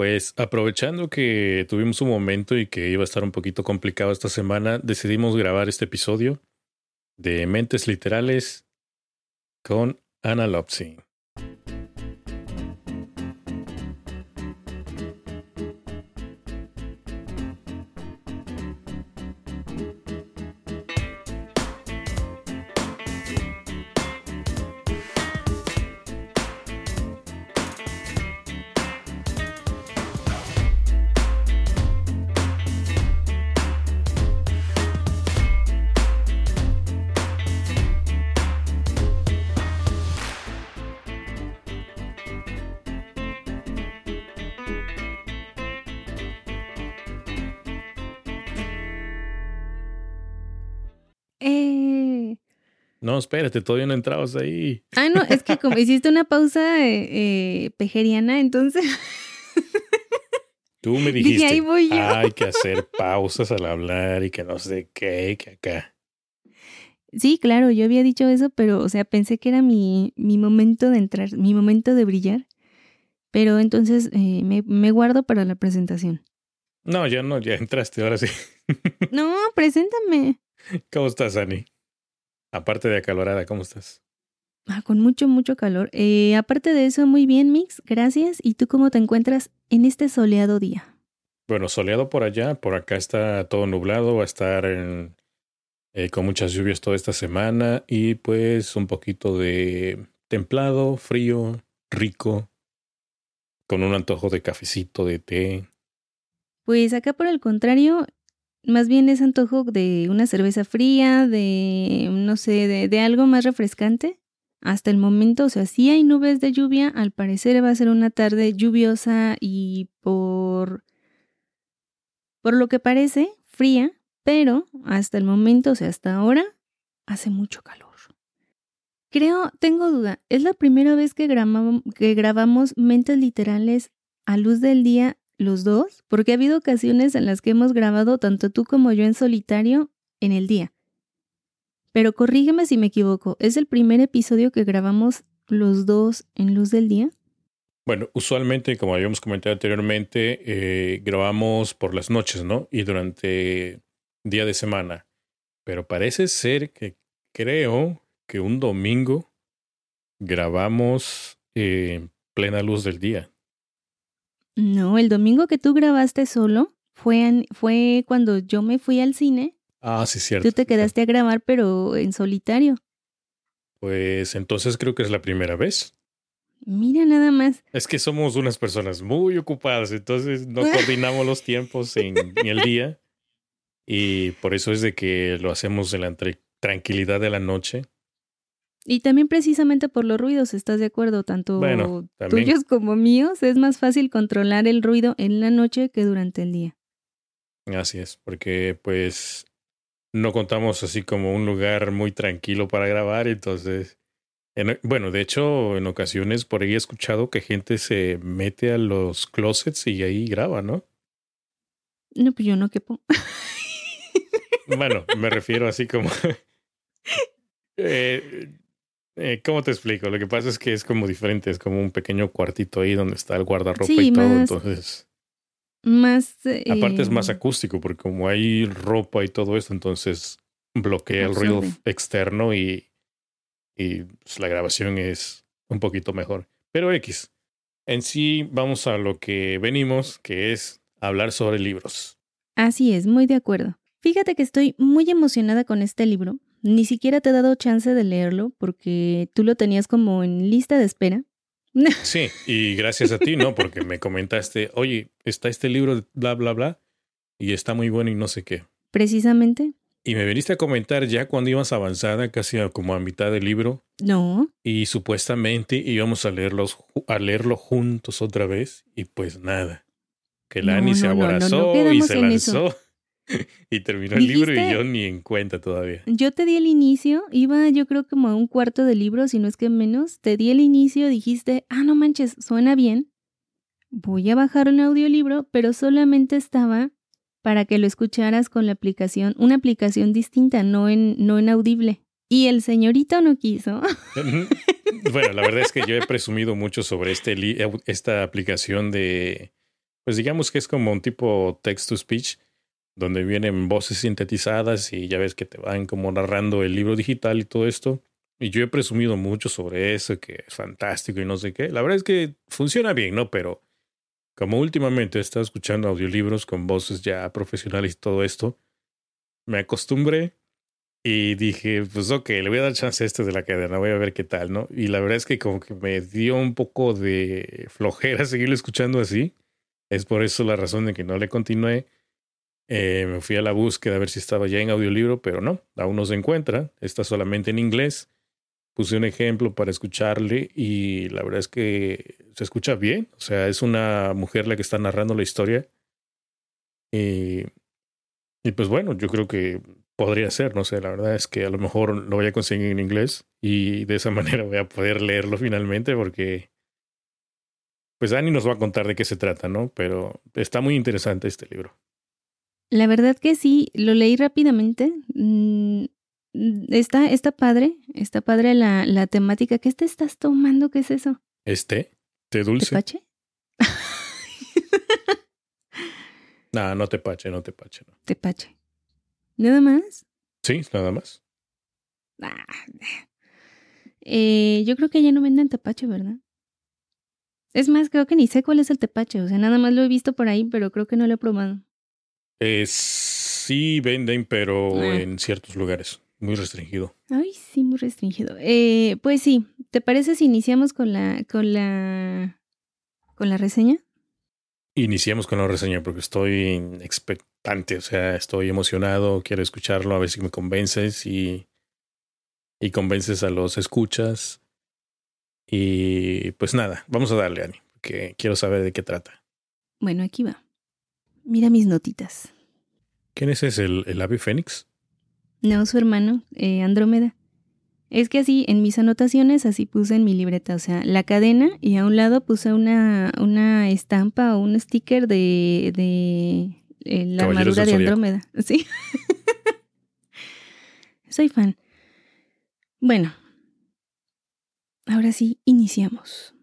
Pues aprovechando que tuvimos un momento y que iba a estar un poquito complicado esta semana, decidimos grabar este episodio de Mentes Literales con Ana Lopsy. Espérate, todavía no entrabas ahí. Ah, no, es que como hiciste una pausa eh, eh, pejeriana, entonces. Tú me dijiste, Dije, ahí voy yo. hay que hacer pausas al hablar y que no sé qué, que acá. Sí, claro, yo había dicho eso, pero, o sea, pensé que era mi, mi momento de entrar, mi momento de brillar. Pero entonces eh, me, me guardo para la presentación. No, ya no, ya entraste, ahora sí. No, preséntame. ¿Cómo estás, Ani? Aparte de acalorada, ¿cómo estás? Ah, con mucho, mucho calor. Eh, aparte de eso, muy bien, Mix, gracias. ¿Y tú cómo te encuentras en este soleado día? Bueno, soleado por allá, por acá está todo nublado, va a estar en, eh, con muchas lluvias toda esta semana y pues un poquito de templado, frío, rico, con un antojo de cafecito, de té. Pues acá por el contrario, más bien es antojo de una cerveza fría, de, no sé, de, algo más refrescante. Hasta el momento, o sea, sí hay nubes de lluvia, al parecer va a ser una tarde lluviosa y por, por lo que parece, fría, pero hasta el momento, o sea, hasta ahora, hace mucho calor. Creo, tengo duda, ¿es la primera vez que que grabamos mentes literales a luz del día los dos? Porque ha habido ocasiones en las que hemos grabado tanto tú como yo en solitario en el día. Pero corrígeme si me equivoco, ¿es el primer episodio que grabamos los dos en luz del día? Bueno, usualmente, como habíamos comentado anteriormente, eh, grabamos por las noches, ¿no? Y durante día de semana. Pero parece ser que creo que un domingo grabamos eh, en plena luz del día. No, el domingo que tú grabaste solo fue, fue cuando yo me fui al cine. Ah, sí, cierto. Tú te quedaste a grabar, pero en solitario. Pues entonces creo que es la primera vez. Mira nada más. Es que somos unas personas muy ocupadas, entonces no coordinamos los tiempos en, en el día. Y por eso es de que lo hacemos en la tra- tranquilidad de la noche. Y también precisamente por los ruidos, ¿estás de acuerdo? Tanto Bueno, tuyos como míos, es más fácil controlar el ruido en la noche que durante el día. Así es, porque pues no contamos así como un lugar muy tranquilo para grabar, entonces, en- bueno, de hecho, en ocasiones por ahí he escuchado que gente se mete a los closets y ahí graba, ¿no? No, pues yo no quepo. Bueno, me refiero así como... eh, eh, ¿Cómo te explico? Lo que pasa es que es como diferente, es como un pequeño cuartito ahí donde está el guardarropa Sí, y todo, más- entonces... Más. Aparte es eh, más acústico, porque como hay ropa y todo eso, entonces bloquea el ruido externo y, y pues, la grabación es un poquito mejor. Pero X, en sí vamos a lo que venimos, que es hablar sobre libros. Así es, muy de acuerdo. Fíjate que estoy muy emocionada con este libro. Ni siquiera te he dado chance de leerlo porque tú lo tenías como en lista de espera. Sí, y gracias a ti, ¿no? Porque me comentaste, oye, está este libro, de bla, bla, bla, y está muy bueno y no sé qué. Precisamente. Y me viniste a comentar ya cuando ibas avanzada, casi como a mitad del libro, No, y supuestamente íbamos a leerlos a leerlo juntos otra vez y pues nada que la No, Ani se no, aborazó y se eso. y terminó el libro y yo ni en cuenta todavía yo te di el inicio, iba yo creo como a un cuarto de libro, si no es que menos. Te di el inicio, dijiste, ah, no manches, suena bien. Voy a bajar un audiolibro, pero solamente estaba para que lo escucharas con la aplicación, una aplicación distinta, no en, no en audible. Y el señorito no quiso. bueno la verdad es que yo he presumido mucho sobre este esta aplicación de pues digamos que es como un tipo text to speech, donde vienen voces sintetizadas y ya ves que te van como narrando el libro digital y todo esto. Y yo he presumido mucho sobre eso, que es fantástico y no sé qué. La verdad es que funciona bien, ¿no? Pero como últimamente he estado escuchando audiolibros con voces ya profesionales y todo esto, me acostumbré y dije, pues ok, le voy a dar chance a este de la cadena, voy a ver qué tal, ¿no? Y la verdad es que como que me dio un poco de flojera seguirlo escuchando así. Es por eso la razón de que no le continué. Eh, me fui a la búsqueda a ver si estaba ya en audiolibro, pero no, aún no se encuentra. Está solamente en inglés. Puse un ejemplo para escucharle y la verdad es que se escucha bien. O sea, es una mujer la que está narrando la historia. Y, y pues bueno, yo creo que podría ser, no sé, la verdad es que a lo mejor lo voy a conseguir en inglés y de esa manera voy a poder leerlo finalmente porque pues Dani nos va a contar de qué se trata, ¿no? Pero está muy interesante este libro. La verdad que sí, lo leí rápidamente. Mm, está, está padre, está padre la, la temática. ¿Qué te estás tomando? ¿Qué es eso? ¿Este? ¿Té dulce? ¿Tepache? no, no tepache, no tepache. No. Tepache. ¿Nada más? Sí, nada más. Ah, eh, yo creo que ya no venden tepache, ¿verdad? Es más, creo que ni sé cuál es el tepache, o sea, nada más lo he visto por ahí, pero creo que no lo he probado. Eh, sí venden, pero ah. en ciertos lugares, muy restringido. Ay, sí, muy restringido. Eh, pues sí, ¿te parece si iniciamos con la, con la, con la reseña? Iniciamos con la reseña porque estoy expectante, o sea, estoy emocionado, quiero escucharlo, a ver si me convences y, y convences a los escuchas y pues nada, vamos a darle, Ani, porque quiero saber de qué trata. Bueno, aquí va. Mira mis notitas. ¿Quién es ese, el, el ave fénix? No, su hermano, eh, Andrómeda. Es que así, en mis anotaciones, así puse en mi libreta, o sea, la cadena y a un lado puse una, una estampa o un sticker de, de eh, la armadura de Andrómeda. Sí. Soy fan. Bueno, Ahora sí, iniciamos.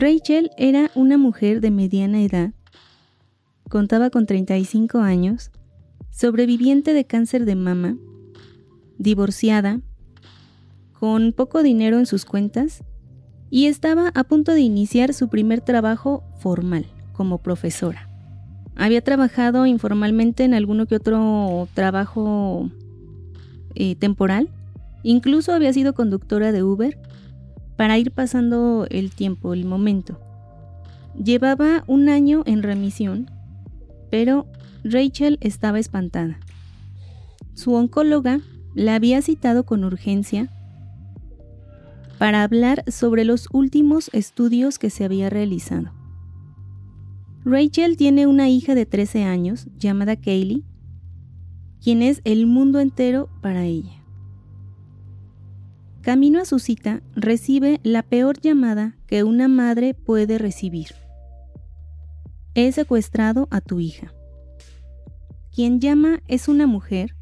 Rachel era una mujer de mediana edad, contaba con 35 años, sobreviviente de cáncer de mama, divorciada, con poco dinero en sus cuentas y estaba a punto de iniciar su primer trabajo formal como profesora. Había trabajado informalmente en alguno que otro trabajo eh, temporal, incluso había sido conductora de Uber para ir pasando el tiempo, el momento. Llevaba un año en remisión, pero Rachel estaba espantada. Su oncóloga la había citado con urgencia para hablar sobre los últimos estudios que se había realizado. Rachel tiene una hija de 13 años llamada Kaylee, quien es el mundo entero para ella. Camino a su cita, recibe la peor llamada que una madre puede recibir. He secuestrado a tu hija. Quien llama es una mujer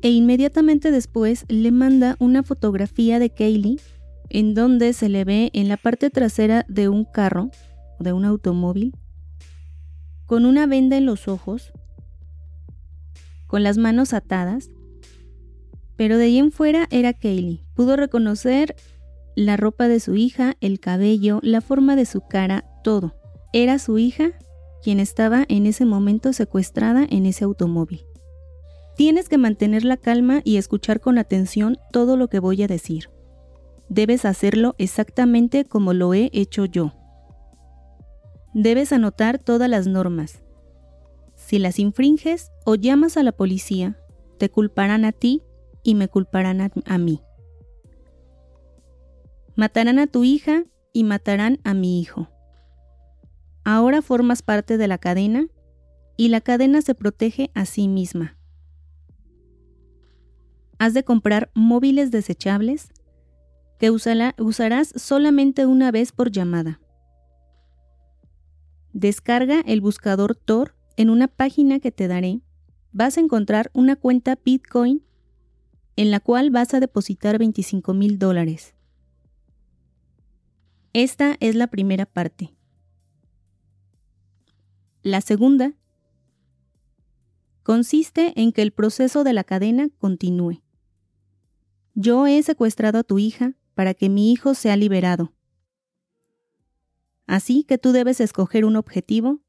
e inmediatamente después le manda una fotografía de Kaylee en donde se le ve en la parte trasera de un carro, de un automóvil, con una venda en los ojos, con las manos atadas pero de ahí en fuera era Kaylee. Pudo reconocer la ropa de su hija, el cabello, la forma de su cara, todo. Era su hija quien estaba en ese momento secuestrada en ese automóvil. Tienes que mantener la calma y escuchar con atención todo lo que voy a decir. Debes hacerlo exactamente como lo he hecho yo. Debes anotar todas las normas. Si las infringes o llamas a la policía, te culparán a ti y me culparán a, mí. Matarán a tu hija y matarán a mi hijo. ahora formas parte de la cadena y la cadena se protege a sí misma. Has de comprar móviles desechables que usarás solamente una vez por llamada. Descarga el buscador Tor en una página que te daré. Vas a encontrar una cuenta Bitcoin en la cual vas a depositar 25 mil dólares. Esta es la primera parte. La segunda consiste en que el proceso de la cadena continúe. Yo he secuestrado a tu hija para que mi hijo sea liberado. Así que tú debes escoger un objetivo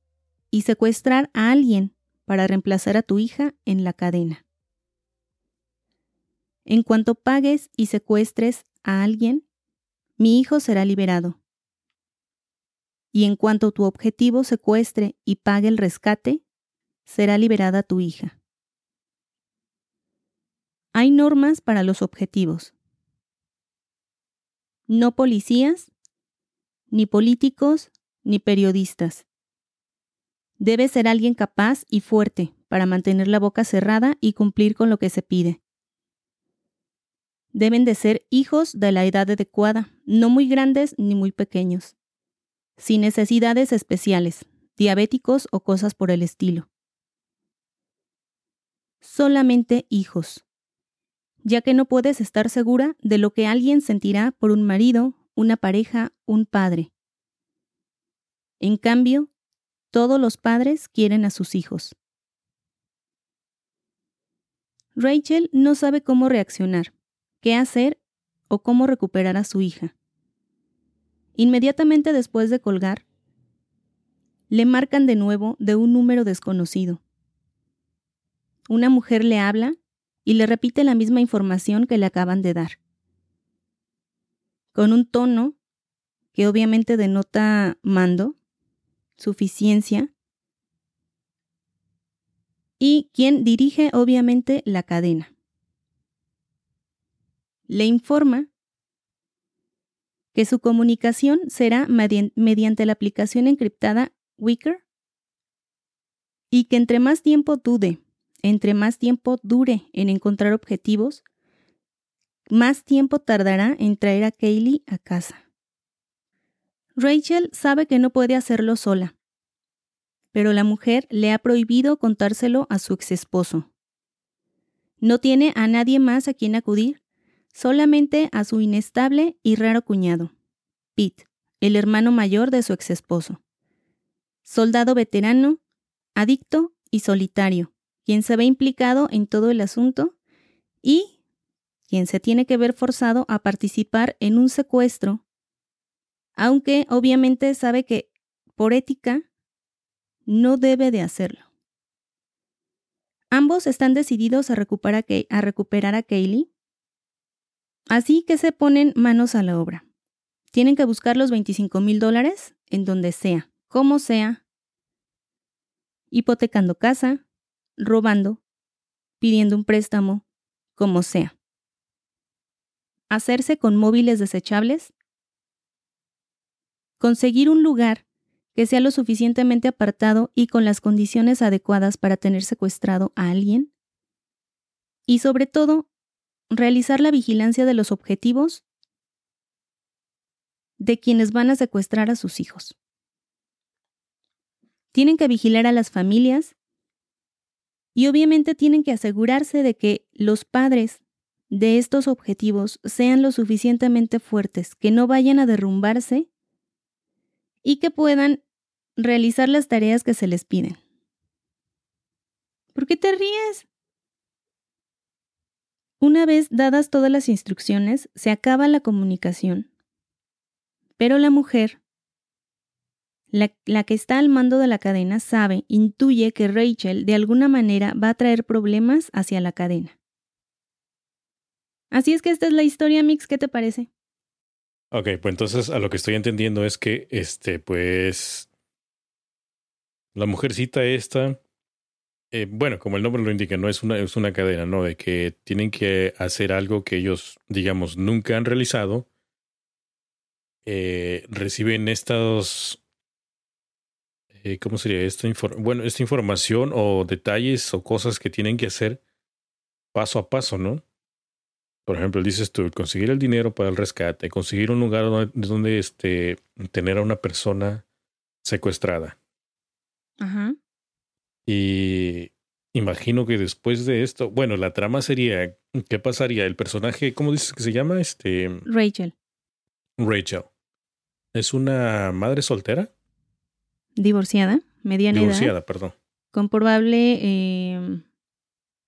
y secuestrar a alguien para reemplazar a tu hija en la cadena. En cuanto pagues y secuestres a alguien, mi hijo será liberado. Y en cuanto tu objetivo secuestre y pague el rescate, será liberada tu hija. Hay normas para los objetivos. No policías, ni políticos, ni periodistas. Debe ser alguien capaz y fuerte para mantener la boca cerrada y cumplir con lo que se pide. Deben de ser hijos de la edad adecuada, no muy grandes ni muy pequeños, sin necesidades especiales, diabéticos o cosas por el estilo. Solamente hijos, ya que no puedes estar segura de lo que alguien sentirá por un marido, una pareja, un padre. En cambio, todos los padres quieren a sus hijos. Rachel no sabe cómo reaccionar, qué hacer o cómo recuperar a su hija. Inmediatamente después de colgar, le marcan de nuevo de un número desconocido. Una mujer le habla y le repite la misma información que le acaban de dar. Con un tono que obviamente denota mando, suficiencia, y quien dirige obviamente la cadena. Le informa que su comunicación será mediante la aplicación encriptada Wicker y que entre más tiempo dude, entre más tiempo dure en encontrar objetivos, más tiempo tardará en traer a Kaylee a casa. Rachel sabe que no puede hacerlo sola, pero la mujer le ha prohibido contárselo a su ex esposo. No tiene a nadie más a quien acudir, solamente a su inestable y raro cuñado, Pete, el hermano mayor de su ex esposo. Soldado veterano, adicto y solitario, quien se ve implicado en todo el asunto y quien se tiene que ver forzado a participar en un secuestro aunque obviamente sabe que por ética no debe de hacerlo. Ambos están decididos a recuperar a, recuperar a Kaylee, así que se ponen manos a la obra. Tienen que buscar los 25 mil dólares en donde sea, como sea, hipotecando casa, robando, pidiendo un préstamo, como sea. Hacerse con móviles desechables conseguir un lugar que sea lo suficientemente apartado y con las condiciones adecuadas para tener secuestrado a alguien. Y sobre todo, realizar la vigilancia de los objetivos de quienes van a secuestrar a sus hijos. Tienen que vigilar a las familias y obviamente tienen que asegurarse de que los padres de estos objetivos sean lo suficientemente fuertes, que no vayan a derrumbarse y que puedan realizar las tareas que se les piden. ¿Por qué te ríes? Una vez dadas todas las instrucciones, se acaba la comunicación. Pero la mujer, la, que está al mando de la cadena, sabe, intuye que Rachel de alguna manera va a traer problemas hacia la cadena. Así es que esta es la historia, Mix, ¿qué te parece? Ok, pues entonces a lo que estoy entendiendo es que, este, pues, la mujercita esta, eh, bueno, como el nombre lo indica, no es una, es una cadena, ¿no? De que tienen que hacer algo que ellos, digamos, nunca han realizado. Eh, reciben estos, eh, ¿cómo sería esta bueno, esta información o detalles o cosas que tienen que hacer paso a paso, ¿no? Por ejemplo, dices tú, conseguir el dinero para el rescate, conseguir un lugar donde, donde este, tener a una persona secuestrada. Ajá. Y imagino que después de esto, bueno, la trama sería, ¿qué pasaría? El personaje, ¿cómo dices que se llama? Este. Rachel. Rachel. ¿Es una madre soltera? Divorciada, mediana Divorciada, perdón. Con probable. Eh,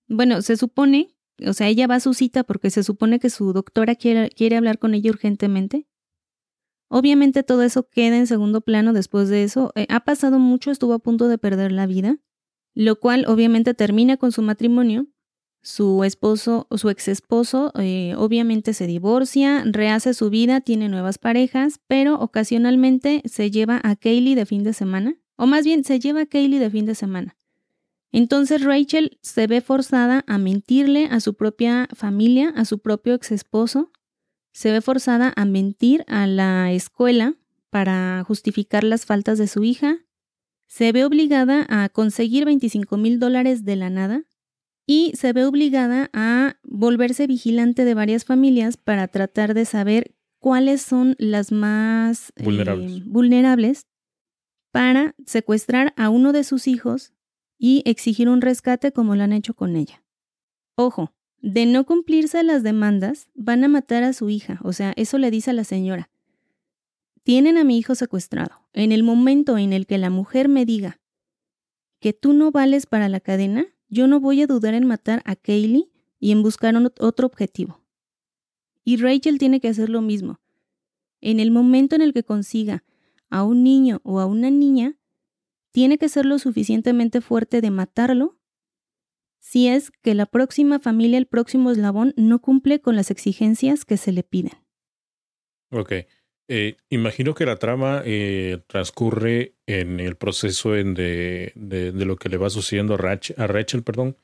bueno, se supone, o sea, ella va a su cita porque se supone que su doctora quiere, quiere hablar con ella urgentemente. Obviamente todo eso queda en segundo plano después de eso. Eh, ha pasado mucho, estuvo a punto de perder la vida, lo cual obviamente termina con su matrimonio. Su esposo o su ex esposo eh, obviamente se divorcia, rehace su vida, tiene nuevas parejas, pero ocasionalmente se lleva a Kaylee de fin de semana, o más bien se lleva a Kaylee de fin de semana. Entonces Rachel se ve forzada a mentirle a su propia familia, a su propio ex esposo, se ve forzada a mentir a la escuela para justificar las faltas de su hija, se ve obligada a conseguir 25 mil dólares de la nada y se ve obligada a volverse vigilante de varias familias para tratar de saber cuáles son las más vulnerables, eh, vulnerables para secuestrar a uno de sus hijos y exigir un rescate como lo han hecho con ella. Ojo, de no cumplirse las demandas, van a matar a su hija, o sea, eso le dice a la señora. Tienen a mi hijo secuestrado. En el momento en el que la mujer me diga que tú no vales para la cadena, yo no voy a dudar en matar a Kaylee y en buscar otro objetivo. Y Rachel tiene que hacer lo mismo. En el momento en el que consiga a un niño o a una niña, tiene que ser lo suficientemente fuerte de matarlo si es que la próxima familia, el próximo eslabón, no cumple con las exigencias que se le piden. Ok. Eh, imagino que la trama eh, transcurre en el proceso de, de, lo que le va sucediendo a Rachel, a Rachel perdón,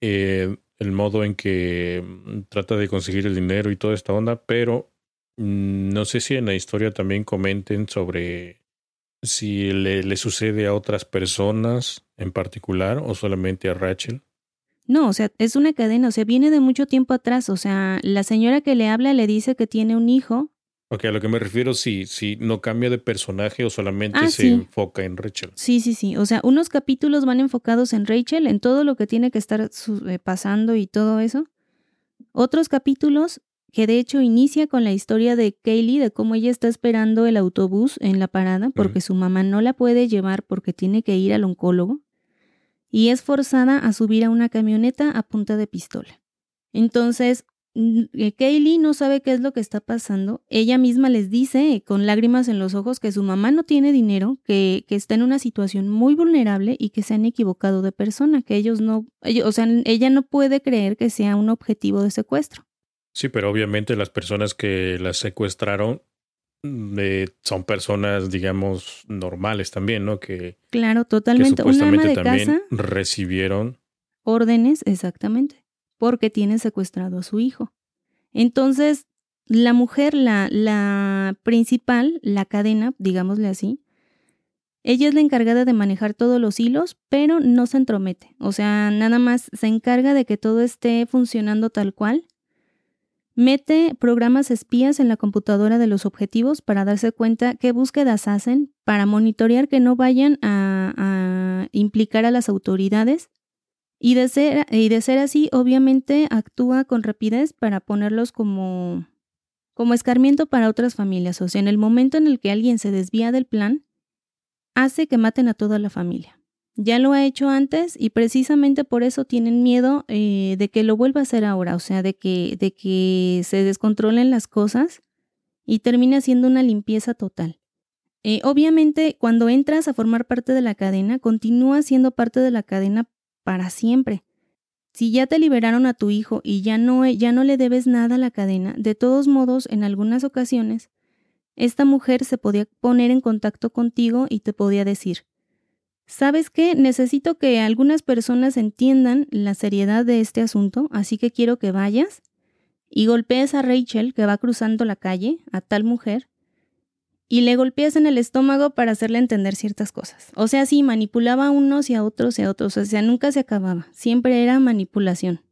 eh, el modo en que mm, trata de conseguir el dinero y toda esta onda, pero mm, no sé si en la historia también comenten sobre si le, le sucede a otras personas en particular o solamente a Rachel. No, o sea, es una cadena, o sea, viene de mucho tiempo atrás, o sea, la señora que le habla le dice que tiene un hijo. Ok, a lo que me refiero, si, si no cambia de personaje o solamente ah, se enfoca en Rachel. Sí, sí, sí, o sea, unos capítulos van enfocados en Rachel, en todo lo que tiene que estar eh, pasando y todo eso. Otros capítulos que de hecho inicia con la historia de Kaylee, de cómo ella está esperando el autobús en la parada porque su mamá no la puede llevar porque tiene que ir al oncólogo y es forzada a subir a una camioneta a punta de pistola. Entonces, Kaylee no sabe qué es lo que está pasando. Ella misma les dice con lágrimas en los ojos que su mamá no tiene dinero, que, que está en una situación muy vulnerable y que se han equivocado de persona, que ellos no, o sea, ella no puede creer que sea un objetivo de secuestro. Sí, pero obviamente las personas que la secuestraron mm, eh, son personas, digamos, normales también, ¿no? Que claro, totalmente. Que supuestamente también recibieron órdenes, exactamente, porque tienen secuestrado a su hijo. Entonces, la mujer, la, la principal, la cadena, digámosle así, ella es la encargada de manejar todos los hilos, pero no se entromete. O sea, nada más se encarga de que todo esté funcionando tal cual Mete programas espías en la computadora de los objetivos para darse cuenta qué búsquedas hacen, para monitorear que no vayan a, implicar a las autoridades. Y de, ser, así, obviamente actúa con rapidez para ponerlos como, como escarmiento para otras familias. O sea, en el momento en el que alguien se desvía del plan, hace que maten a toda la familia. Ya lo ha hecho antes y precisamente por eso tienen miedo eh, de que lo vuelva a hacer ahora, o sea, de que, de que se descontrolen las cosas y termine haciendo una limpieza total. Eh, obviamente, cuando entras a formar parte de la cadena, continúa siendo parte de la cadena para siempre. Si ya te liberaron a tu hijo y ya no, ya no le debes nada a la cadena, de todos modos, en algunas ocasiones, esta mujer se podía poner en contacto contigo y te podía decir, ¿Sabes qué? Necesito que algunas personas entiendan la seriedad de este asunto, así que quiero que vayas y golpees a Rachel que va cruzando la calle, a tal mujer, y le golpeas en el estómago para hacerle entender ciertas cosas. O sea, sí, manipulaba a unos y a otros y a otros, o sea, nunca se acababa, siempre era manipulación.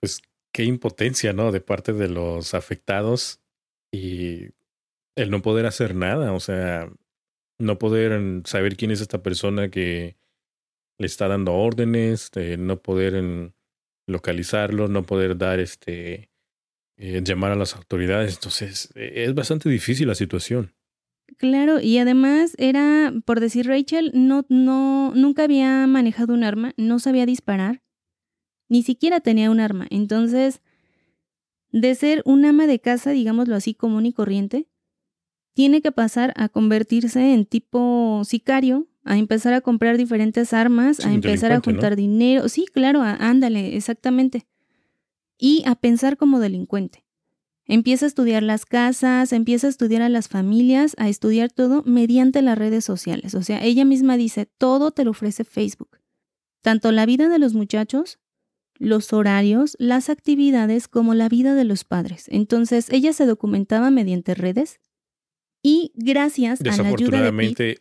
Pues qué impotencia, ¿no? De parte de los afectados y el no poder hacer nada, o sea, no poder saber quién es esta persona que le está dando órdenes, de no poder localizarlo, no poder dar este eh, llamar a las autoridades. Entonces, e, es bastante difícil la situación. Claro, y además era, por decir Rachel, no, no, nunca había manejado un arma, no sabía disparar, ni siquiera tenía un arma. Entonces, de ser un ama de casa, digámoslo así, común y corriente, tiene que pasar a convertirse en tipo sicario, a empezar a comprar diferentes armas, a empezar a juntar dinero. Sí, claro, ándale, exactamente. Y a pensar como delincuente. Empieza a estudiar las casas, empieza a estudiar a las familias, a estudiar todo mediante las redes sociales. O sea, ella misma dice, todo te lo ofrece Facebook. Tanto la vida de los muchachos, los horarios, las actividades, como la vida de los padres. Entonces, ella se documentaba mediante redes y gracias a la ayuda de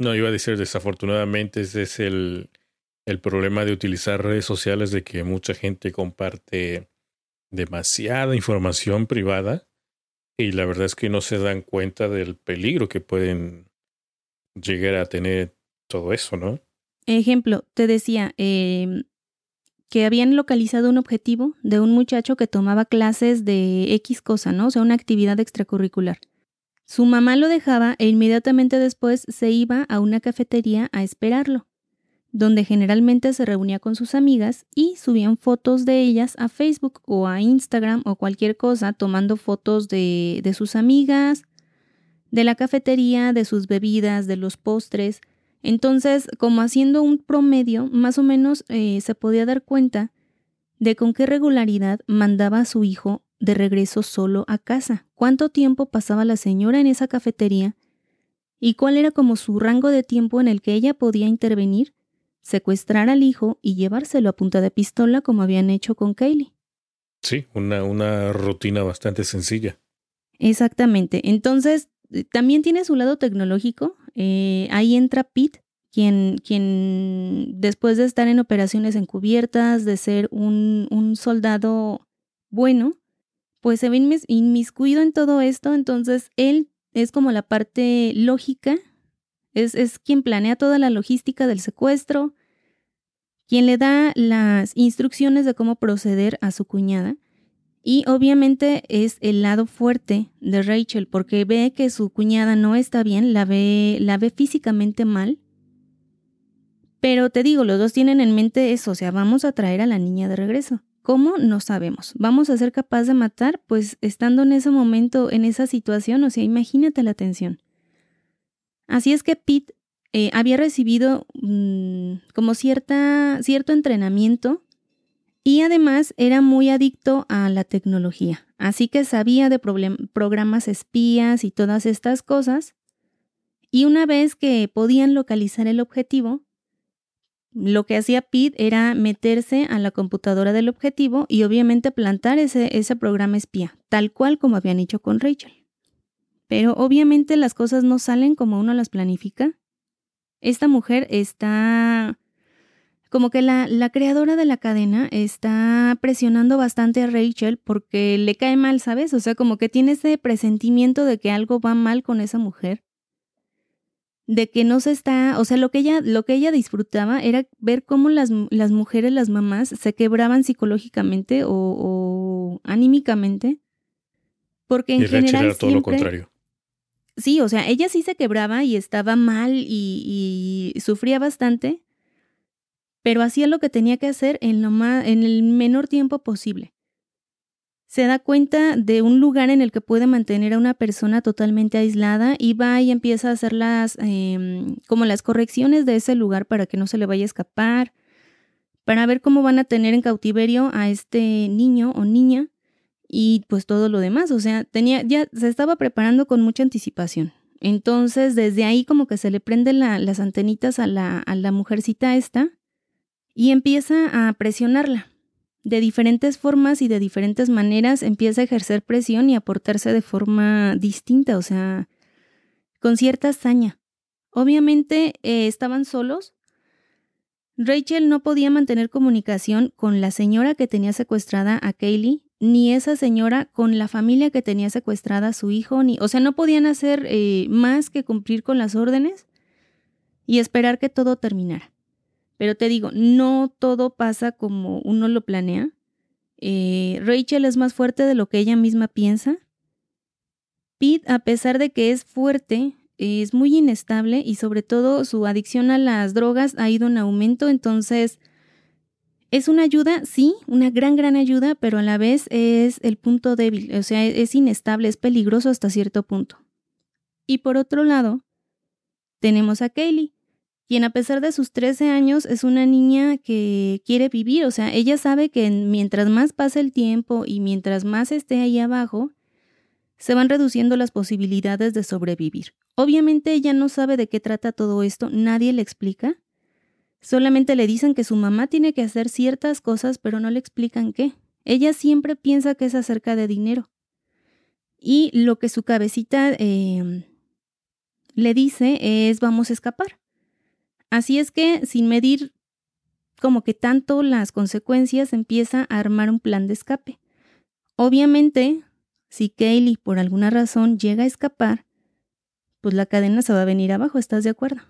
no iba a decir desafortunadamente, ese es el, el problema de utilizar redes sociales, de que mucha gente comparte demasiada información privada y la verdad es que no se dan cuenta del peligro que pueden llegar a tener todo eso, ¿no? Ejemplo, te decía em, que habían localizado un objetivo de un muchacho que tomaba clases de X cosa, ¿no? O sea, una actividad extracurricular. Su mamá lo dejaba e inmediatamente después se iba a una cafetería a esperarlo donde generalmente se reunía con sus amigas y subían fotos de ellas a Facebook o a Instagram o cualquier cosa, tomando fotos de, de sus amigas, de la cafetería, de sus bebidas, de los postres. Entonces, como haciendo un promedio, más o menos eh, se podía dar cuenta de con qué regularidad mandaba a su hijo de regreso solo a casa, cuánto tiempo pasaba la señora en esa cafetería y cuál era como su rango de tiempo en el que ella podía intervenir secuestrar al hijo y llevárselo a punta de pistola como habían hecho con Kaylee. Sí, una, una rutina bastante sencilla. Exactamente. Entonces, eh, también tiene su lado tecnológico. Eh, ahí entra Pete, quien, quien después de estar en operaciones encubiertas, de ser un, un soldado bueno, pues se ve inmiscuido en todo esto. Entonces, él es como la parte lógica es, quien planea toda la logística del secuestro, quien le da las instrucciones de cómo proceder a su cuñada. Y obviamente es el lado fuerte de Rachel porque ve que su cuñada no está bien, la ve, la ve físicamente mal. Pero te digo, los dos tienen en mente eso, o sea, vamos a traer a la niña de regreso. ¿Cómo? No sabemos. ¿Vamos a ser capaz de matar? Pues estando en ese momento, en esa situación, o sea, imagínate la tensión. Así es que Pete eh, había recibido mm, como cierta, cierto entrenamiento y además era muy adicto a la tecnología. Así que sabía de programas espías y todas estas cosas. Y una vez que podían localizar el objetivo, lo que hacía Pete era meterse a la computadora del objetivo y obviamente plantar ese, ese programa espía, tal cual como habían hecho con Rachel. Pero obviamente las cosas no salen como uno las planifica. Esta mujer está como que la, la, creadora de la cadena está presionando bastante a Rachel porque le cae mal, ¿sabes? O sea, como que tiene ese presentimiento de que algo va mal con esa mujer. De que no se está, o sea, lo que ella, lo que ella disfrutaba era ver cómo las, las mujeres, las mamás, se quebraban psicológicamente o, o anímicamente. Porque en general. Era todo lo contrario sí, o sea, ella sí se quebraba y estaba mal y, sufría bastante, pero hacía lo que tenía que hacer en, lo más, en el menor tiempo posible. Se da cuenta de un lugar en el que puede mantener a una persona totalmente aislada y va y empieza a hacer las, em, como las correcciones de ese lugar para que no se le vaya a escapar, para ver cómo van a tener en cautiverio a este niño o niña y pues todo lo demás. O sea, tenía, ya se estaba preparando con mucha anticipación. Entonces, desde ahí como que se le prenden las antenitas a la, a la mujercita esta y empieza a presionarla. De diferentes formas y de diferentes maneras empieza a ejercer presión y a portarse de forma distinta. O sea, con cierta hazaña. Obviamente eh, estaban solos. Rachel no podía mantener comunicación con la señora que tenía secuestrada a Kaylee, ni esa señora con la familia que tenía secuestrada a su hijo, ni, o sea, no podían hacer eh, más que cumplir con las órdenes y esperar que todo terminara. Pero te digo, no todo pasa como uno lo planea. Eh, Rachel es más fuerte de lo que ella misma piensa. Pete, a pesar de que es fuerte, es muy inestable y sobre todo su adicción a las drogas ha ido en aumento, entonces es una ayuda, sí, una gran, gran ayuda, pero a la vez es el punto débil, o sea, es inestable, es peligroso hasta cierto punto. Y por otro lado, tenemos a Kaylee, quien a pesar de sus 13 años es una niña que quiere vivir, o sea, ella sabe que mientras más pasa el tiempo y mientras más esté ahí abajo, se van reduciendo las posibilidades de sobrevivir. Obviamente ella no sabe de qué trata todo esto, nadie le explica. Solamente le dicen que su mamá tiene que hacer ciertas cosas, pero no le explican qué. Ella siempre piensa que es acerca de dinero. Y lo que su cabecita eh, le dice es vamos a escapar. Así es que, sin medir como que tanto las consecuencias, empieza a armar un plan de escape. Obviamente, si Kaylee por alguna razón llega a escapar, pues la cadena se va a venir abajo, ¿estás de acuerdo?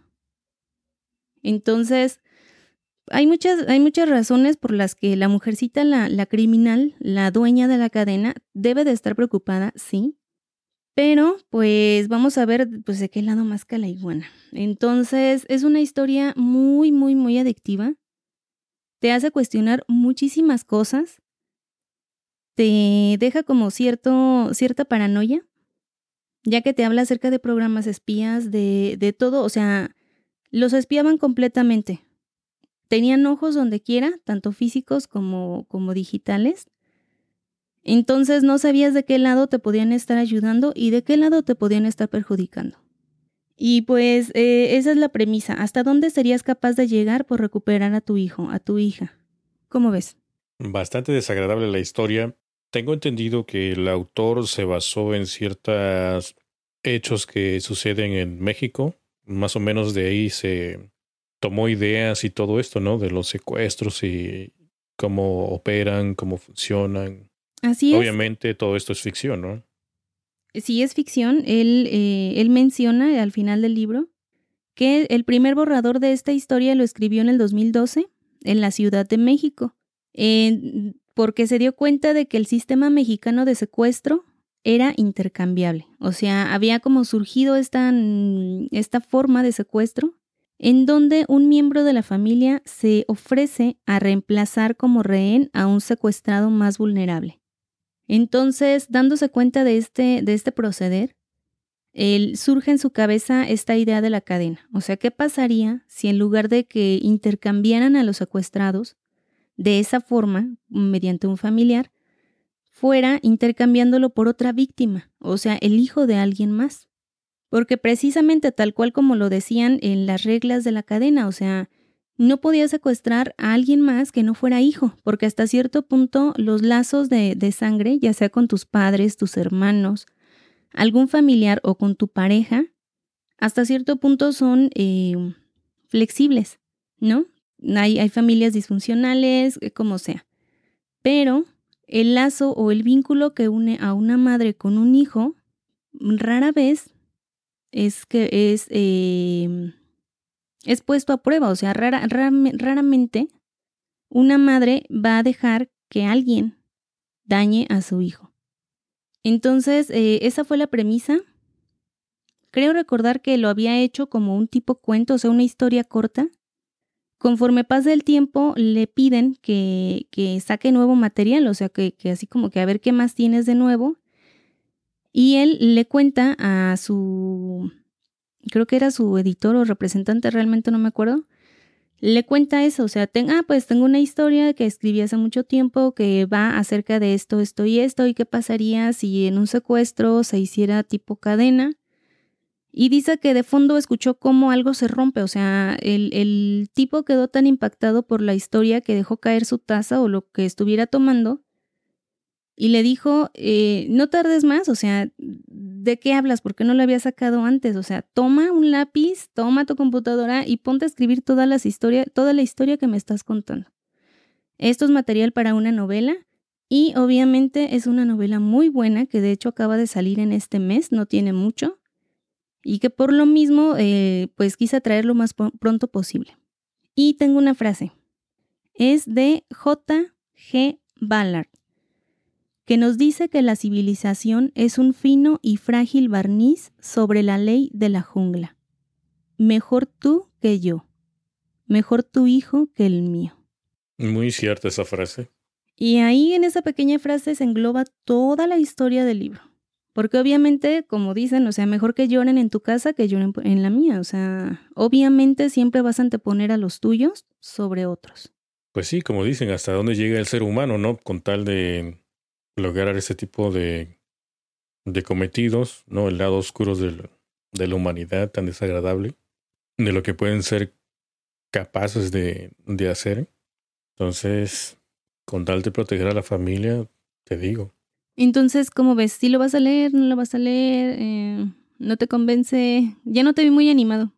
Entonces, hay muchas, hay muchas razones por las que la mujercita, la, la criminal, la dueña de la cadena, debe de estar preocupada, sí, pero pues vamos a ver pues de qué lado más que la iguana. Entonces es una historia muy, muy, muy adictiva. Te hace cuestionar muchísimas cosas. Te deja como cierto, cierta paranoia, ya que te habla acerca de programas espías, de, de todo. O sea, los espiaban completamente. Tenían ojos donde quiera, tanto físicos como, como digitales. Entonces no sabías de qué lado te podían estar ayudando y de qué lado te podían estar perjudicando. Y pues eh, esa es la premisa. ¿Hasta dónde serías capaz de llegar por recuperar a tu hijo, a tu hija? ¿Cómo ves? Bastante desagradable la historia. Tengo entendido que el autor se basó en ciertos hechos que suceden en México. Más o menos de ahí se tomó ideas y todo esto, ¿no? De los secuestros y cómo operan, cómo funcionan. Así es. Obviamente todo esto es ficción, ¿no? Sí, es ficción. Él, eh, él menciona al final del libro que el primer borrador de esta historia lo escribió en el 2012 en la Ciudad de México, porque se dio cuenta de que el sistema mexicano de secuestro era intercambiable. O sea, había como surgido esta, esta forma de secuestro en donde un miembro de la familia se ofrece a reemplazar como rehén a un secuestrado más vulnerable. Entonces, dándose cuenta de este, de este proceder, surge en su cabeza esta idea de la cadena. O sea, ¿qué pasaría si en lugar de que intercambiaran a los secuestrados de esa forma, mediante un familiar, fuera intercambiándolo por otra víctima, o sea, el hijo de alguien más? Porque precisamente tal cual como lo decían en las reglas de la cadena, o sea, no podía secuestrar a alguien más que no fuera hijo, porque hasta cierto punto los lazos de, sangre, ya sea con tus padres, tus hermanos, algún familiar o con tu pareja, hasta cierto punto son eh, flexibles, ¿no? Hay, familias disfuncionales, como sea. Pero el lazo o el vínculo que une a una madre con un hijo, rara vez es que es eh, es puesto a prueba, o sea, raramente una madre va a dejar que alguien dañe a su hijo. Entonces, eh, esa fue la premisa. Creo recordar que lo había hecho como un tipo cuento, o sea, una historia corta. Conforme pasa el tiempo, le piden que, que saque nuevo material, o sea, que, que así como que a ver qué más tienes de nuevo. Y él le cuenta a su creo que era su editor o representante, realmente no me acuerdo, le cuenta eso, o sea, ah, pues tengo una historia que escribí hace mucho tiempo que va acerca de esto, esto y esto, y qué pasaría si en un secuestro se hiciera tipo cadena. Y dice que de fondo escuchó cómo algo se rompe, o sea, el, el tipo quedó tan impactado por la historia que dejó caer su taza o lo que estuviera tomando y le dijo, eh, no tardes más, o sea, ¿de qué hablas? ¿Por qué no lo había sacado antes? O sea, toma un lápiz, toma tu computadora y ponte a escribir todas las historias, toda la historia que me estás contando. Esto es material para una novela y obviamente es una novela muy buena que de hecho acaba de salir en este mes, no tiene mucho y que por lo mismo eh, pues quise traerlo más pronto posible. Y tengo una frase. Es de J. G. Ballard que nos dice que la civilización es un fino y frágil barniz sobre la ley de la jungla. Mejor tú que yo. Mejor tu hijo que el mío. Muy cierta esa frase. Y ahí en esa pequeña frase se engloba toda la historia del libro. Porque obviamente, como dicen, o sea, mejor que lloren en tu casa que lloren en la mía. O sea, obviamente siempre vas a anteponer a los tuyos sobre otros. Pues sí, como dicen, hasta dónde llega el ser humano, ¿no? Con tal de lograr ese tipo de, de cometidos, ¿no? El lado oscuro de la humanidad tan desagradable, de lo que pueden ser capaces de, de hacer. Entonces, con tal de proteger a la familia, te digo. Entonces, ¿cómo ves? ¿Si lo vas a leer? ¿No lo vas a leer? Eh, ¿No te convence? Ya no te vi muy animado.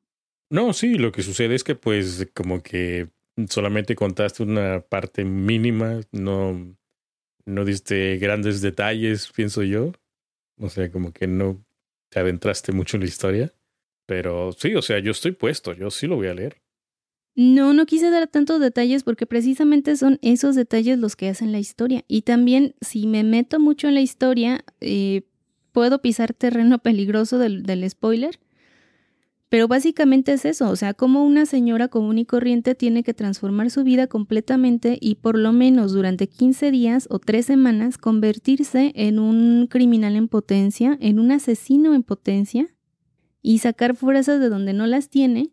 No, sí, lo que sucede es que pues como que solamente contaste una parte mínima, no, no diste grandes detalles, pienso yo. O sea, como que no te adentraste mucho en la historia. Pero sí, o sea, yo estoy puesto, yo sí lo voy a leer. No, no quise dar tantos detalles porque precisamente son esos detalles los que hacen la historia. Y también, si me meto mucho en la historia, eh, puedo pisar terreno peligroso del, spoiler pero básicamente es eso, o sea, como una señora común y corriente tiene que transformar su vida completamente y por lo menos durante 15 días o 3 semanas convertirse en un criminal en potencia, en un asesino en potencia y sacar fuerzas de donde no las tiene.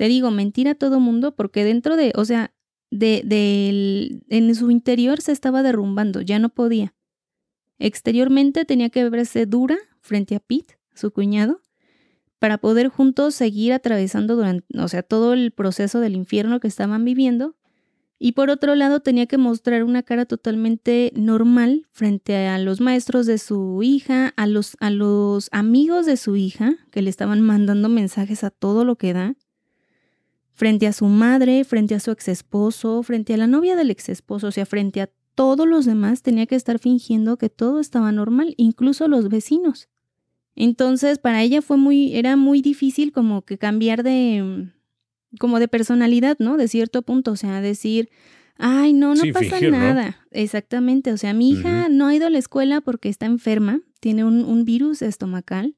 Te digo, mentir a todo mundo porque dentro de, o sea, de, de, en su interior se estaba derrumbando, ya no podía. Exteriormente tenía que verse dura frente a Pete, su cuñado, para poder juntos seguir atravesando durante, o sea, todo el proceso del infierno que estaban viviendo. Y por otro lado, tenía que mostrar una cara totalmente normal frente a los maestros de su hija, a los, a los amigos de su hija, que le estaban mandando mensajes a todo lo que da, frente a su madre, frente a su ex esposo, frente a la novia del ex esposo, o sea, frente a todos los demás, tenía que estar fingiendo que todo estaba normal, incluso los vecinos. Entonces, para ella fue muy, era muy difícil como que cambiar de, como de personalidad, ¿no? De cierto punto, o sea, decir, ay, no, no pasa nada. Exactamente, o sea, mi hija no ha ido a la escuela porque está enferma, tiene un, un virus estomacal.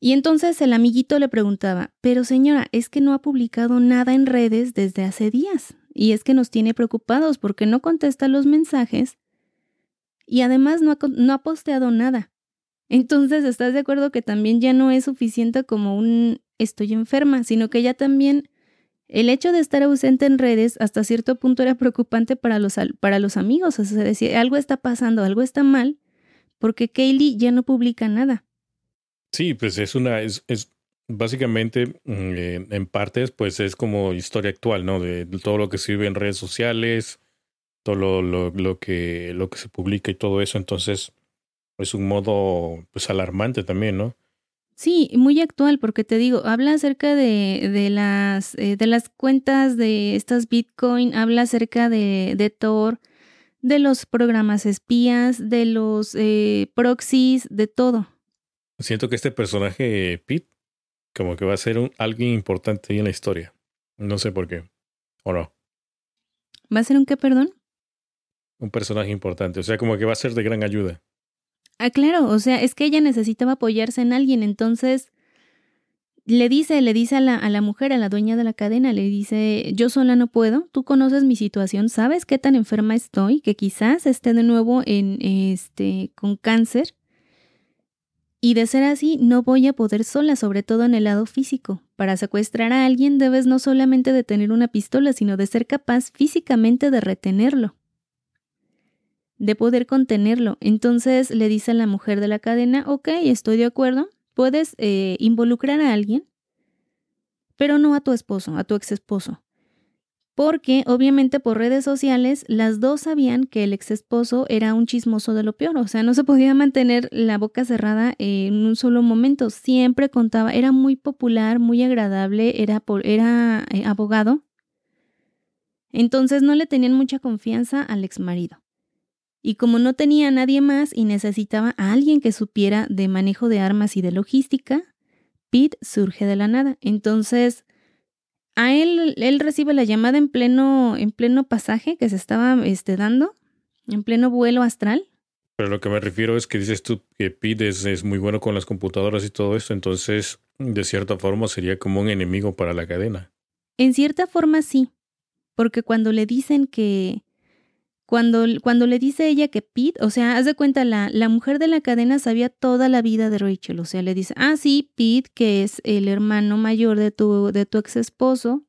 Y entonces el amiguito le preguntaba, pero señora, es que no ha publicado nada en redes desde hace días y es que nos tiene preocupados porque no contesta los mensajes y además no ha, no ha posteado nada. Entonces, ¿estás de acuerdo que también ya no es suficiente como un estoy enferma, sino que ya también el hecho de estar ausente en redes hasta cierto punto era preocupante para los, para los amigos? O sea, decir, algo está pasando, algo está mal, porque Kaylee ya no publica nada. Sí, pues es una, es, es básicamente mm, en partes, pues es como historia actual, ¿no? De, todo lo que se vive en redes sociales, todo lo, lo, lo, que, lo que se publica y todo eso. Entonces, es un modo pues alarmante también, ¿no? Sí, muy actual, porque te digo, habla acerca de, de las, eh, de las cuentas de estas Bitcoin, habla acerca de, de Tor, de los programas espías, de los eh, proxies, de todo. Siento que este personaje, Pete, como que va a ser un, alguien importante ahí en la historia. No sé por qué. ¿O no? ¿Va a ser un qué, perdón? Un personaje importante. O sea, como que va a ser de gran ayuda. Ah, claro, o sea, es que ella necesitaba apoyarse en alguien, entonces le dice, le dice a la, a la mujer, a la dueña de la cadena, le dice, yo sola no puedo, tú conoces mi situación, sabes qué tan enferma estoy, que quizás esté de nuevo en este con cáncer. Y de ser así, no voy a poder sola, sobre todo en el lado físico. Para secuestrar a alguien debes no solamente de tener una pistola, sino de ser capaz físicamente de retenerlo de poder contenerlo. Entonces le dice a la mujer de la cadena, ok, estoy de acuerdo, puedes eh, involucrar a alguien, pero no a tu esposo, a tu ex esposo. Porque obviamente por redes sociales las dos sabían que el ex esposo era un chismoso de lo peor, o sea, no se podía mantener la boca cerrada en un solo momento, siempre contaba, era muy popular, muy agradable, era, era eh, abogado, entonces no le tenían mucha confianza al ex marido. Y como no tenía a nadie más y necesitaba a alguien que supiera de manejo de armas y de logística, Pete surge de la nada. Entonces, a él, él recibe la llamada en pleno, en pleno pasaje que se estaba este, dando, en pleno vuelo astral. Pero lo que me refiero es que dices tú que Pete es, muy bueno con las computadoras y todo esto, entonces de cierta forma sería como un enemigo para la cadena. En cierta forma sí, porque cuando le dicen que, cuando, cuando le dice ella que Pete, o sea, haz de cuenta, la, la mujer de la cadena sabía toda la vida de Rachel. O sea, le dice, ah, sí, Pete, que es el hermano mayor de tu, de tu ex esposo,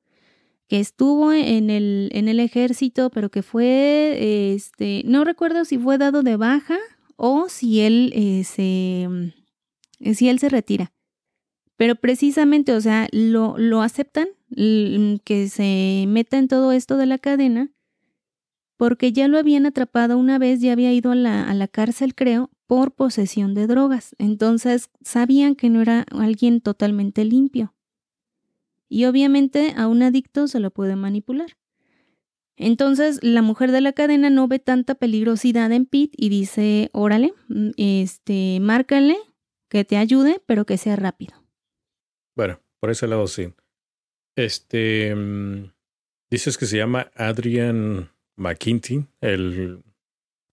que estuvo en el, en el ejército, pero que fue, este, no recuerdo si fue dado de baja o si él eh, se, si él se retira. Pero precisamente, o sea, lo, lo aceptan, que se meta en todo esto de la cadena, porque ya lo habían atrapado una vez, ya había ido a la, a la cárcel, creo, por posesión de drogas. Entonces sabían que no era alguien totalmente limpio. Y obviamente a un adicto se lo puede manipular. Entonces la mujer de la cadena no ve tanta peligrosidad en Pete y dice, órale, mm, este, márcale, que te ayude, pero que sea rápido. Bueno, por ese lado sí. Este, mm, dices que se llama Adrian McKinty, el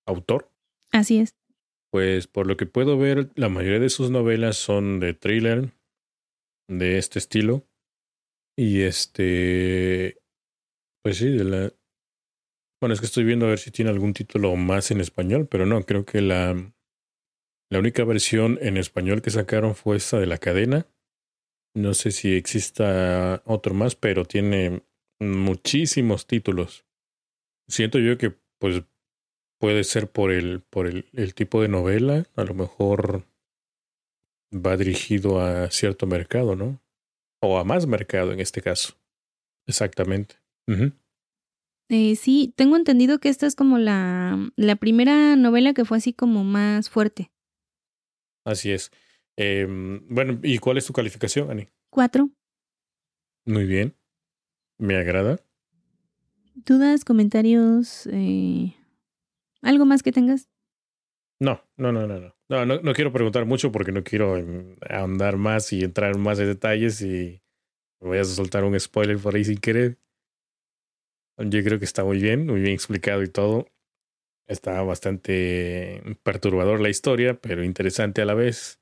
autor. Así es. Pues por lo que puedo ver, la mayoría de sus novelas son de thriller, de este estilo. Y este, pues sí, de la... Bueno, es que estoy viendo a ver si tiene algún título más en español, pero no, creo que la, la única versión en español que sacaron fue esta de la cadena. No sé si exista otro más, pero tiene muchísimos títulos siento yo que pues puede ser por el, por el, el tipo de novela, a lo mejor va dirigido a cierto mercado, ¿no? O a más mercado en este caso. Exactamente. eh, sí, tengo entendido que esta es como la, la primera novela que fue así como más fuerte. Así es. Eh, bueno, ¿y cuál es tu calificación, Ani? Cuatro. Muy bien. Me agrada. ¿Dudas, comentarios? Eh, ¿Algo más que tengas? No, no, no, no, no. No, no, quiero preguntar mucho porque no quiero ahondar más y entrar más en detalles y voy a soltar un spoiler por ahí sin querer. Yo creo que está muy bien, muy bien explicado y todo. Está bastante perturbador la historia, pero interesante a la vez.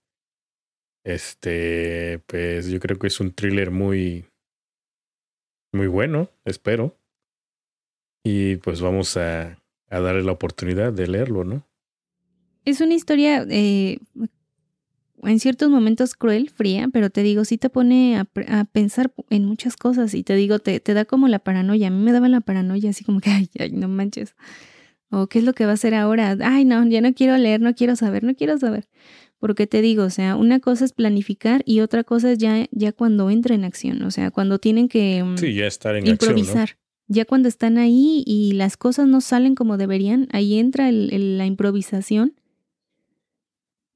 Este, pues yo creo que es un thriller muy, muy bueno, espero. Y pues vamos a, a darle la oportunidad de leerlo, ¿no? Es una historia eh, en ciertos momentos cruel, fría, pero te digo, sí te pone a, a pensar en muchas cosas y te digo, te, te, da como la paranoia. A mí me daba la paranoia así como que, ay, ay, no manches. O qué es lo que va a hacer ahora. Ay, no, ya no quiero leer, no quiero saber, no quiero saber. Porque te digo, o sea, una cosa es planificar y otra cosa es ya, ya cuando entra en acción, o sea, cuando tienen que mm, sí, ya estar en improvisar. Acción, ya cuando están ahí y las cosas no salen como deberían, ahí entra el, la improvisación.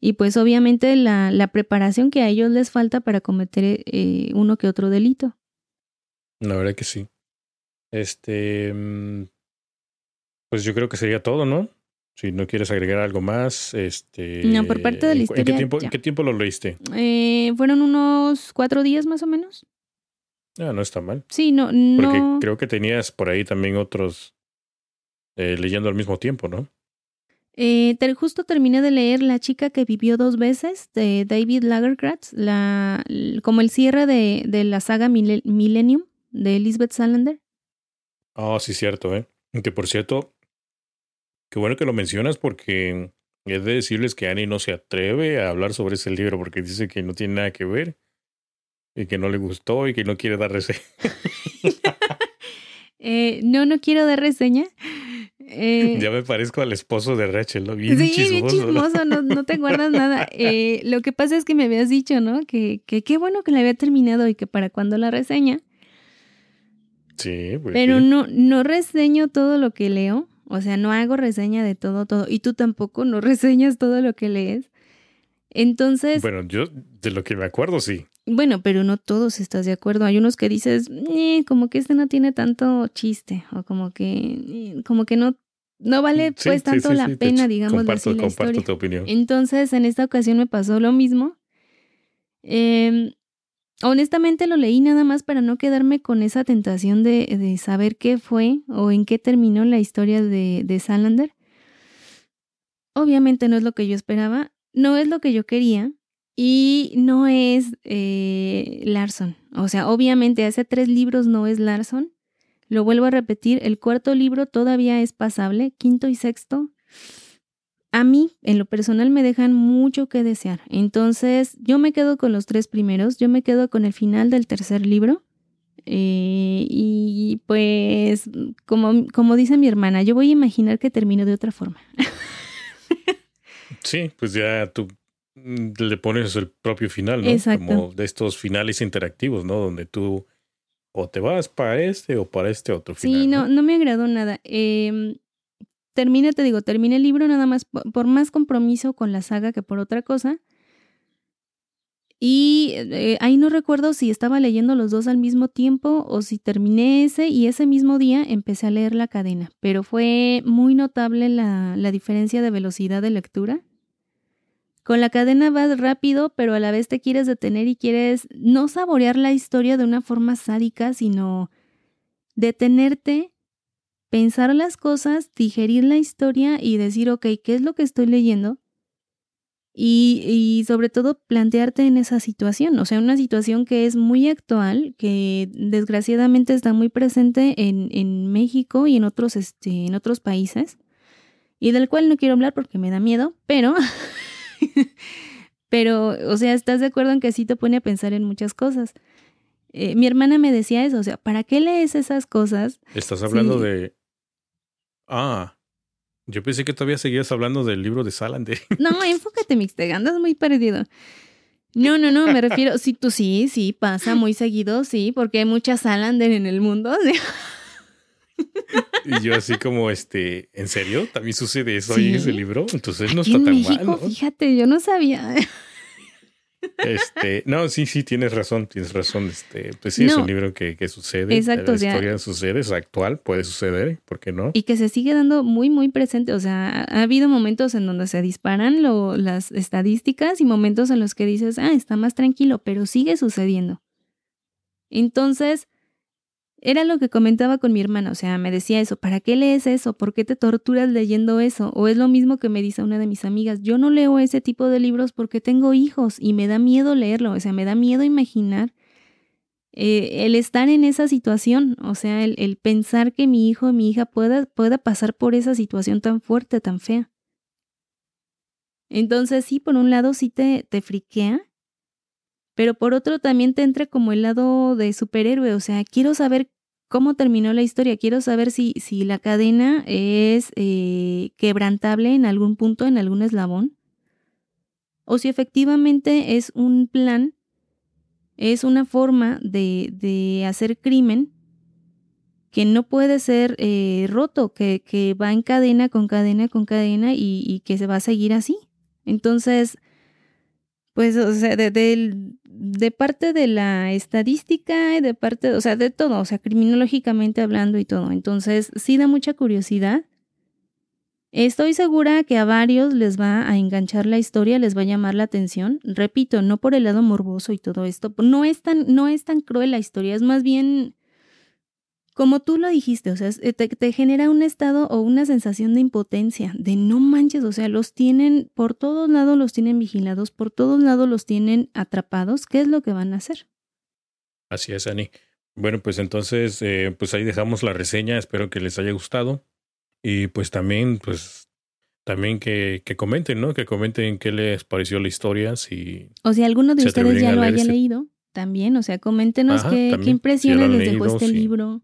Y pues obviamente la, la, preparación que a ellos les falta para cometer eh, uno que otro delito. La verdad que sí. Este, mm, pues yo creo que sería todo, ¿no? Si no quieres agregar algo más, este. No, por parte de la historia. ¿En qué tiempo, ¿en qué tiempo lo leíste? Eh, fueron unos cuatro días más o menos. Ah, no está mal. Sí, no, no. Porque creo que tenías por ahí también otros eh, leyendo al mismo tiempo, ¿no? Eh, justo terminé de leer La chica que vivió dos veces de David Lagerkratz, la, como el cierre de, de la saga Millennium de Elizabeth Salander. Ah, oh, sí, cierto, ¿eh? Que por cierto, qué bueno que lo mencionas porque es de decirles que Annie no se atreve a hablar sobre ese libro porque dice que no tiene nada que ver y que no le gustó y que no quiere dar reseña. eh, no, no quiero dar reseña. Eh, ya me parezco al esposo de Rachel, ¿no? Bien sí, chismoso. bien chismoso, no, no te guardas nada. Eh, lo que pasa es que me habías dicho, ¿no? Que, que qué bueno que la había terminado y que para cuando la reseña. Sí, pues Pero sí. no, no reseño todo lo que leo. O sea, no hago reseña de todo, todo. Y tú tampoco no reseñas todo lo que lees. Entonces, Bueno, yo de lo que me acuerdo, sí. Bueno, pero no todos estás de acuerdo. Hay unos que dices, "Eh, como que este no tiene tanto chiste. O como que, eh, como que no, no vale Sí, pues tanto sí, la sí, pena, digamos, Comparto, así la comparto historia. tu opinión. Entonces, en esta ocasión me pasó lo mismo. Em, honestamente lo leí nada más para no quedarme con esa tentación de, de saber qué fue o en qué terminó la historia de, de Salander. Obviamente no es lo que yo esperaba, no es lo que yo quería y no es eh, Larson. O sea, obviamente hace tres libros no es Larson. Lo vuelvo a repetir, el cuarto libro todavía es pasable, quinto y sexto a mí, en lo personal, me dejan mucho que desear. Entonces, yo me quedo con los tres primeros, yo me quedo con el final del tercer libro. Eh, y pues, como, como dice mi hermana, yo voy a imaginar que termino de otra forma. Sí, pues ya tú le pones el propio final, ¿no? Exacto. Como de estos finales interactivos, ¿no? Donde tú o te vas para este o para este otro final. Sí, no, no me agradó nada. Eh, terminé, te digo, terminé el libro nada más por, por más compromiso con la saga que por otra cosa. Y eh, ahí no recuerdo si estaba leyendo los dos al mismo tiempo o si terminé ese y ese mismo día empecé a leer la cadena. Pero fue muy notable la, la diferencia de velocidad de lectura. Con la cadena vas rápido, pero a la vez te quieres detener y quieres no saborear la historia de una forma sádica, sino detenerte, pensar las cosas, digerir la historia y decir, ok, ¿qué es lo que estoy leyendo? Y, y, sobre todo plantearte en esa situación, o sea, una situación que es muy actual, que desgraciadamente está muy presente en, en México y en otros, este, en otros países, y del cual no quiero hablar porque me da miedo, pero, pero, o sea, ¿estás de acuerdo en que sí te pone a pensar en muchas cosas? Eh, mi hermana me decía eso, o sea, ¿para qué lees esas cosas? Estás hablando Sí. de... Ah, yo pensé que todavía seguías hablando del libro de Salander. No, enfócate, Mixteg, andas muy perdido. No, no, no, me refiero, sí, tú sí, sí, pasa muy seguido, sí, porque hay muchas Salander en el mundo. y yo así como, este, ¿en serio? ¿También sucede eso Sí. ahí en ese libro? Entonces no Aquí está en tan México, mal, ¿no? fíjate, yo no sabía. Este, no, sí, sí, tienes razón, tienes razón. Este, pues sí, es un libro que, que sucede. Exacto, La o sea- historia sucede, es actual, puede suceder, ¿por qué no? Y que se sigue dando muy, muy presente. O sea, ha, ha habido momentos en donde se disparan lo- las estadísticas y momentos en los que dices, ah, está más tranquilo, pero sigue sucediendo. Entonces, era lo que comentaba con mi hermana. O sea, me decía eso, ¿para qué lees eso? ¿Por qué te torturas leyendo eso? O es lo mismo que me dice una de mis amigas, yo no leo ese tipo de libros porque tengo hijos y me da miedo leerlo. O sea, me da miedo imaginar eh, el estar en esa situación, o sea, el, el pensar que mi hijo o mi hija pueda, pueda pasar por esa situación tan fuerte, tan fea. Entonces, sí, por un lado sí te, te friquea, pero por otro también te entra como el lado de superhéroe, o sea, quiero saber cómo terminó la historia, quiero saber si, si la cadena es eh, quebrantable en algún punto, en algún eslabón, o si efectivamente es un plan es una forma de, de hacer crimen que no puede ser eh, roto, que, que, va en cadena con cadena con cadena y, y, que se va a seguir así. Entonces, pues, o sea, de, de, parte de la estadística y de parte, o sea, de todo, o sea, criminológicamente hablando y todo. Entonces, sí da mucha curiosidad. Estoy segura que a varios les va a enganchar la historia, les va a llamar la atención. Repito, no por el lado morboso y todo esto. No es tan, no es tan cruel la historia, es más bien como tú lo dijiste, o sea, te, te, genera un estado o una sensación de impotencia, de no manches, o sea, los tienen, por todos lados los tienen vigilados, por todos lados los tienen atrapados. ¿Qué es lo que van a hacer? Así es, Ani. Bueno, pues entonces, eh, pues ahí dejamos la reseña. Espero que les haya gustado. Y pues también, pues, también que, que comenten, ¿no? Que comenten qué les pareció la historia, si... O si alguno de ustedes ya lo haya este... leído, también, o sea, coméntenos Ajá, qué, qué, impresiones si les dejó este sí. libro.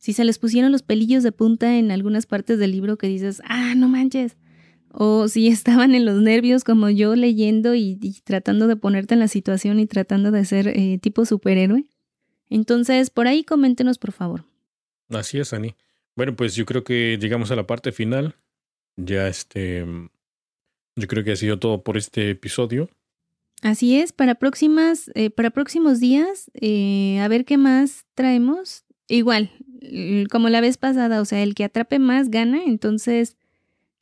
Si se les pusieron los pelillos de punta en algunas partes del libro que dices, ah, no manches. O si estaban en los nervios como yo leyendo y, y tratando de ponerte en la situación y tratando de ser eh, tipo superhéroe. Entonces, por ahí coméntenos, por favor. Así es, Ani. Bueno, pues yo creo que llegamos a la parte final. Ya este. Yo creo que ha sido todo por este episodio. Así es, para próximas, eh, para próximos días, eh, a ver qué más traemos. Igual, como la vez pasada, o sea, el que atrape más gana, entonces,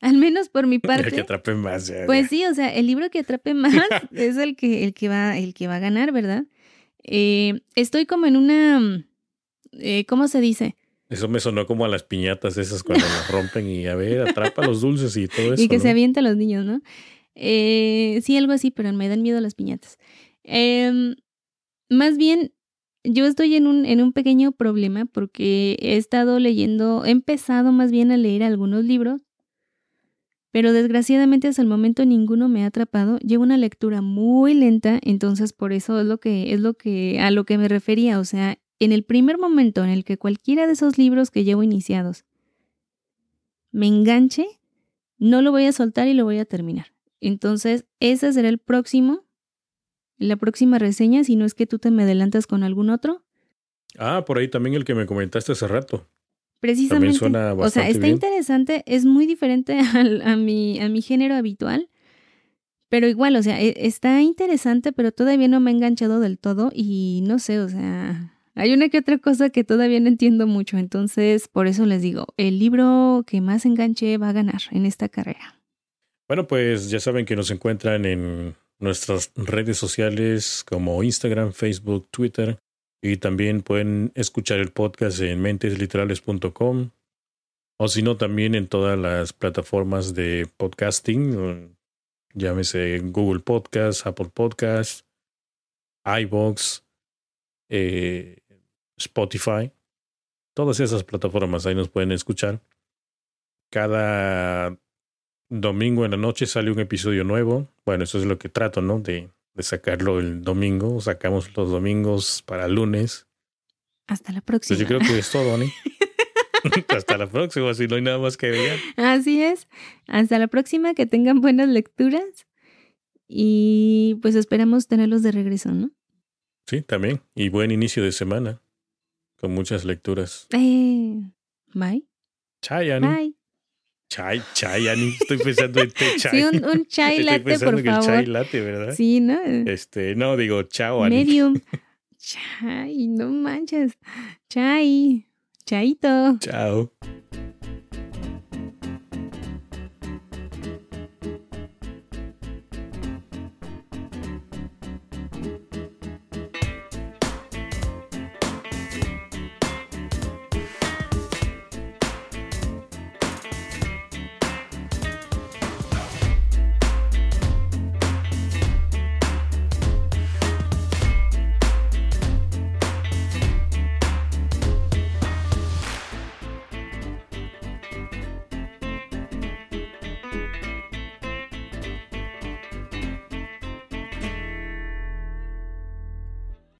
al menos por mi parte. El que atrape más. Pues sí, o sea, el libro que atrape más es el que, el que va, el que va a ganar, ¿verdad? Eh, estoy como en una, ¿cómo se dice? Eso me sonó como a las piñatas esas cuando las rompen y a ver, atrapa los dulces y todo eso. Y que se avienta a los niños, ¿no? Eh, sí, algo así, pero me dan miedo las piñatas. Em, más bien, yo estoy en un, en un pequeño problema porque he estado leyendo, he empezado más bien a leer algunos libros, pero desgraciadamente hasta el momento ninguno me ha atrapado. Llevo una lectura muy lenta, entonces por eso es lo que es lo que a lo que me refería, o sea, en el primer momento en el que cualquiera de esos libros que llevo iniciados me enganche, no lo voy a soltar y lo voy a terminar. Entonces, ese será el próximo, la próxima reseña, si no es que tú te me adelantas con algún otro. Ah, por ahí también el que me comentaste hace rato. Precisamente. o sea, está interesante, es muy diferente a, mi, a mi género habitual, pero igual, o sea, e, está interesante, pero todavía no me ha enganchado del todo y no sé, o sea, hay una que otra cosa que todavía no entiendo mucho, entonces por eso les digo, el libro que más enganche va a ganar en esta carrera. Bueno, pues ya saben que nos encuentran en nuestras redes sociales como Instagram, Facebook, Twitter. Y también pueden escuchar el podcast en mentesliterales.com o si no también en todas las plataformas de podcasting, llámese Google Podcast, Apple Podcast, iBox, eh, Spotify, todas esas plataformas ahí nos pueden escuchar. Cada domingo en la noche sale un episodio nuevo. Bueno, eso es lo que trato, ¿no? De, de sacarlo el domingo. Sacamos los domingos para lunes. Hasta la próxima. Pues yo creo que es todo, Ani. Hasta la próxima, si no hay nada más que agregar. Así es. Hasta la próxima, que tengan buenas lecturas. Y pues esperamos tenerlos de regreso, ¿no? Sí, también. Y buen inicio de semana. Con muchas lecturas. Eh, bye. Chai, Ani. Bye. Chai, chai, Ani. Estoy pensando en té chai. Sí, un, un chai latte, Estoy pensando por en el favor. chai latte, ¿verdad? Sí, ¿no? Este, no, digo, chao, Ani. Medium. Chai, no manches. Chai. Chaito. Chao.